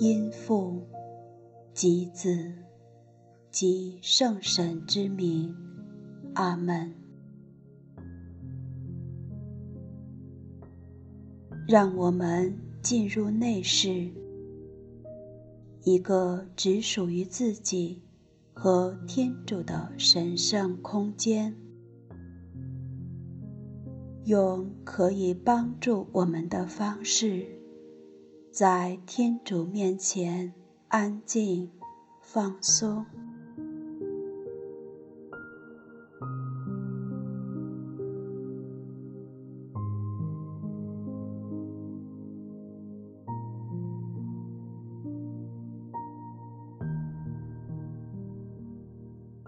因父及子，及圣神之名，阿门。让我们进入内室，一个只属于自己和天主的神圣空间，用可以帮助我们的方式，在天主面前安静放松。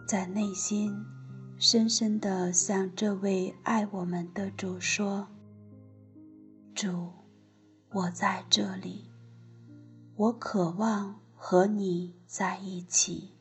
在内心，深深地向这位爱我们的主说：“主，我在这里，我渴望和你在一起。”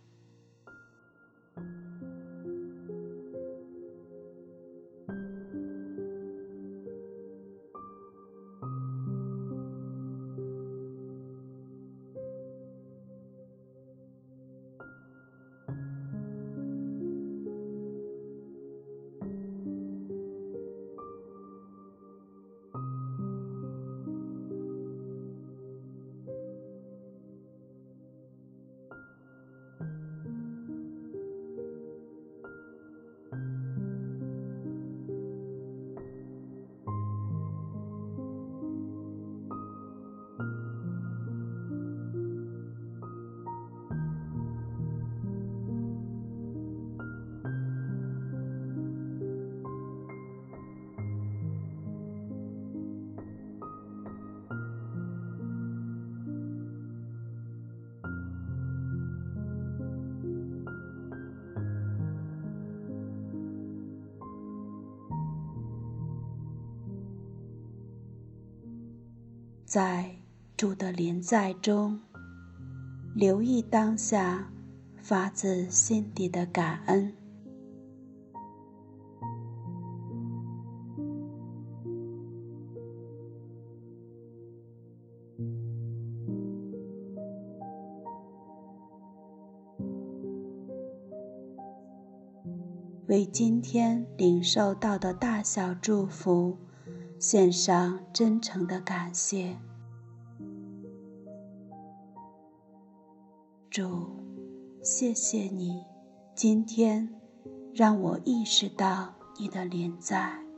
在主的临在中，留意当下发自心底的感恩，为今天领受到的大小祝福。献上真诚的感谢，主，谢谢你，今天让我意识到你的临在。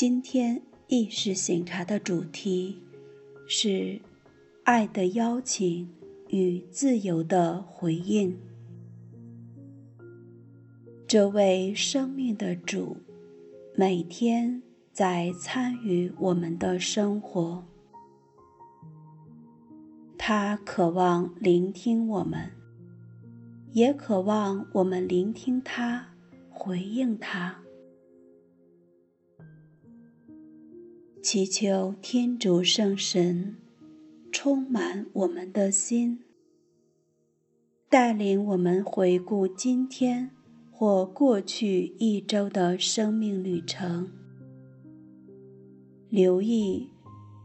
今天意识醒察的主题是“爱的邀请与自由的回应”。这位生命的主，每天在参与我们的生活。他渴望聆听我们，也渴望我们聆听他，回应他。祈求天主圣神充满我们的心，带领我们回顾今天或过去一周的生命旅程，留意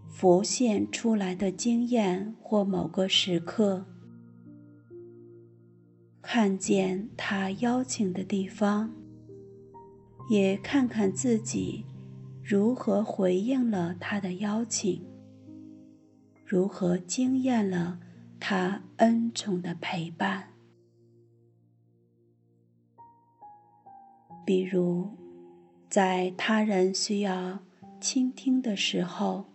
浮现出来的经验或某个时刻，看见他邀请的地方，也看看自己。如何回应了他的邀请如何惊艳了他恩宠的陪伴。比如在他人需要倾听的时候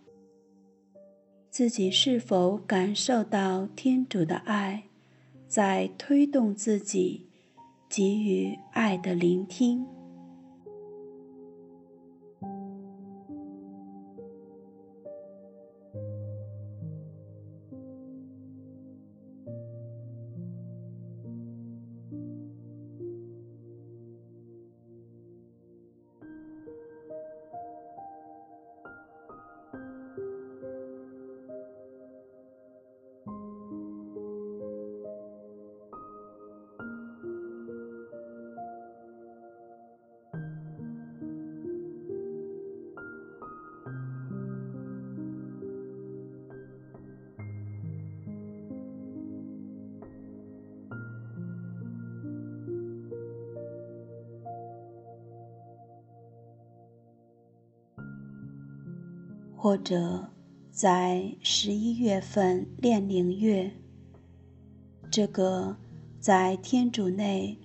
自己是否感受到天主的爱在推动自己给予爱的聆听。或者，在十一月份炼灵月，这个在天主内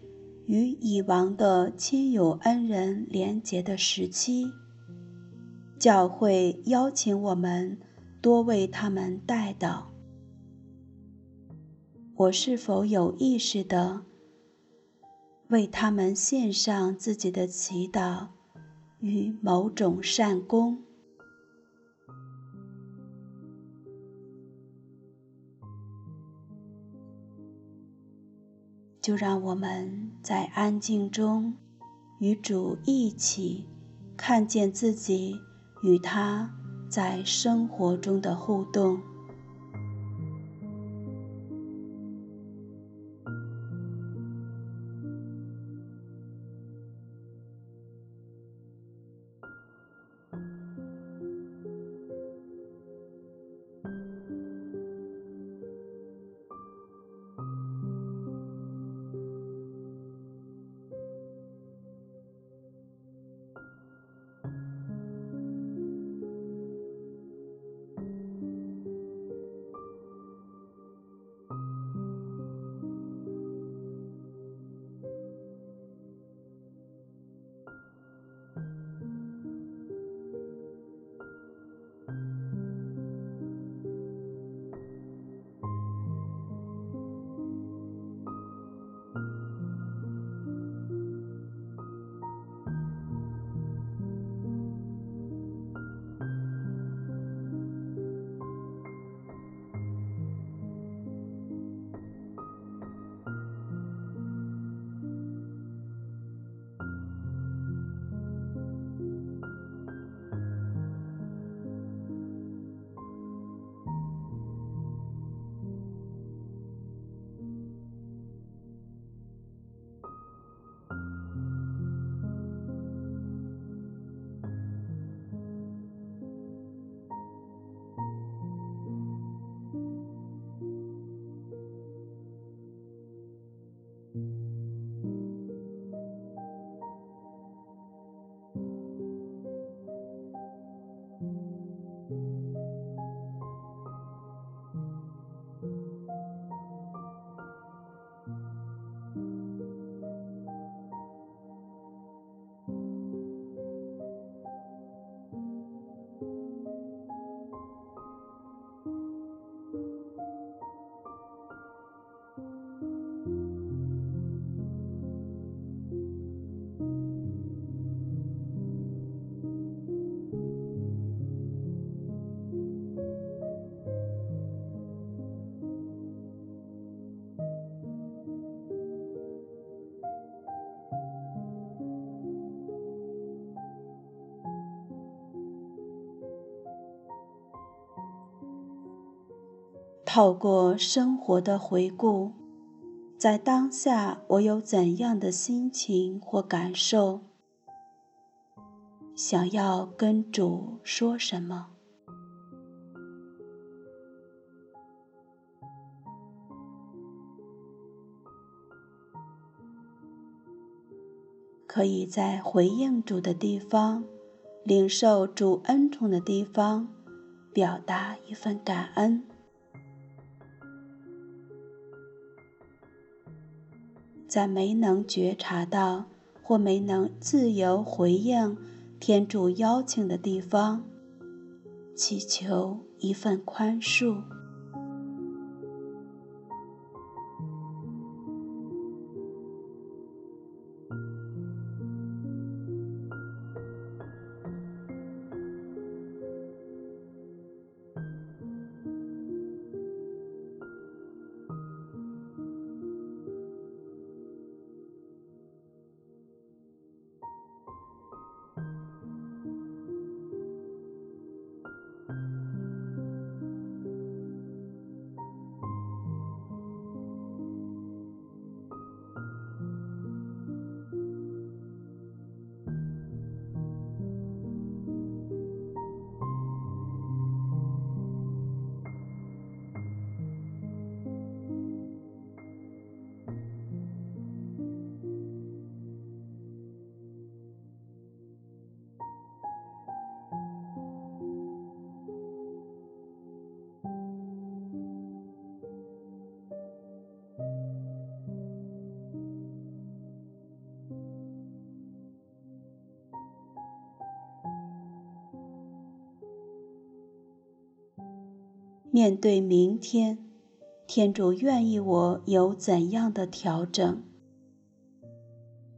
与已亡的亲友恩人连结的时期，教会邀请我们多为他们带祷。我是否有意识地为他们献上自己的祈祷与某种善功？就让我们在安静中与主一起看见自己与他在生活中的互动。透过生活的回顾，在当下我有怎样的心情或感受？想要跟主说什么？可以在回应主的地方，领受主恩宠的地方，表达一份感恩。在没能觉察到或没能自由回应天主邀请的地方，祈求一份宽恕。面对明天，天主愿意我有怎样的调整？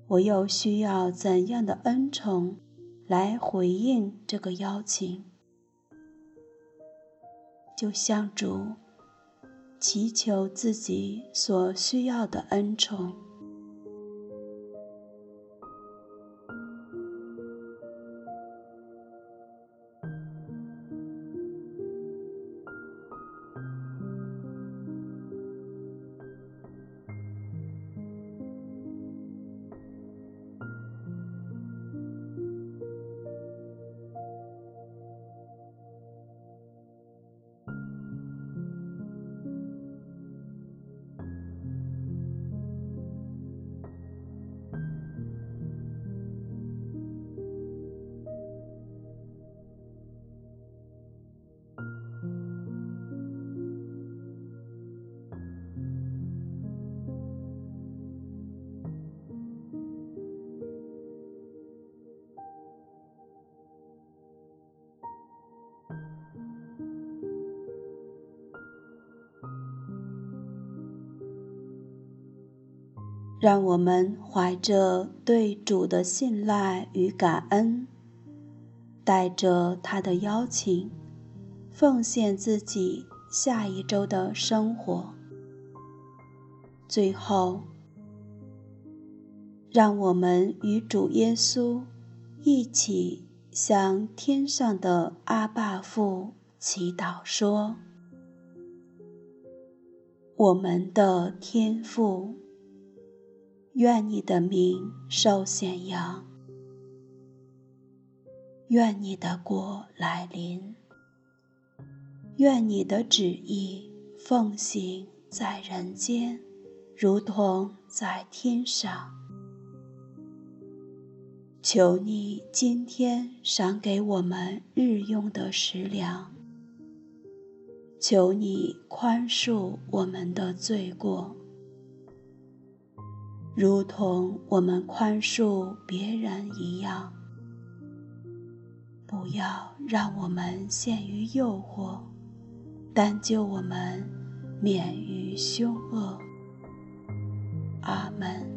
我又需要怎样的恩宠来回应这个邀请？就向主祈求自己所需要的恩宠。让我们怀着对主的信赖与感恩，带着他的邀请，奉献自己下一周的生活。最后，让我们与主耶稣一起向天上的阿爸父祈祷说：“我们的天父。”愿你的名受显扬，愿你的国来临，愿你的旨意奉行在人间，如同在天上。求你今天赏给我们日用的食粮，求你宽恕我们的罪过。如同我们宽恕别人一样。不要让我们陷于诱惑但救我们免于凶恶。阿门。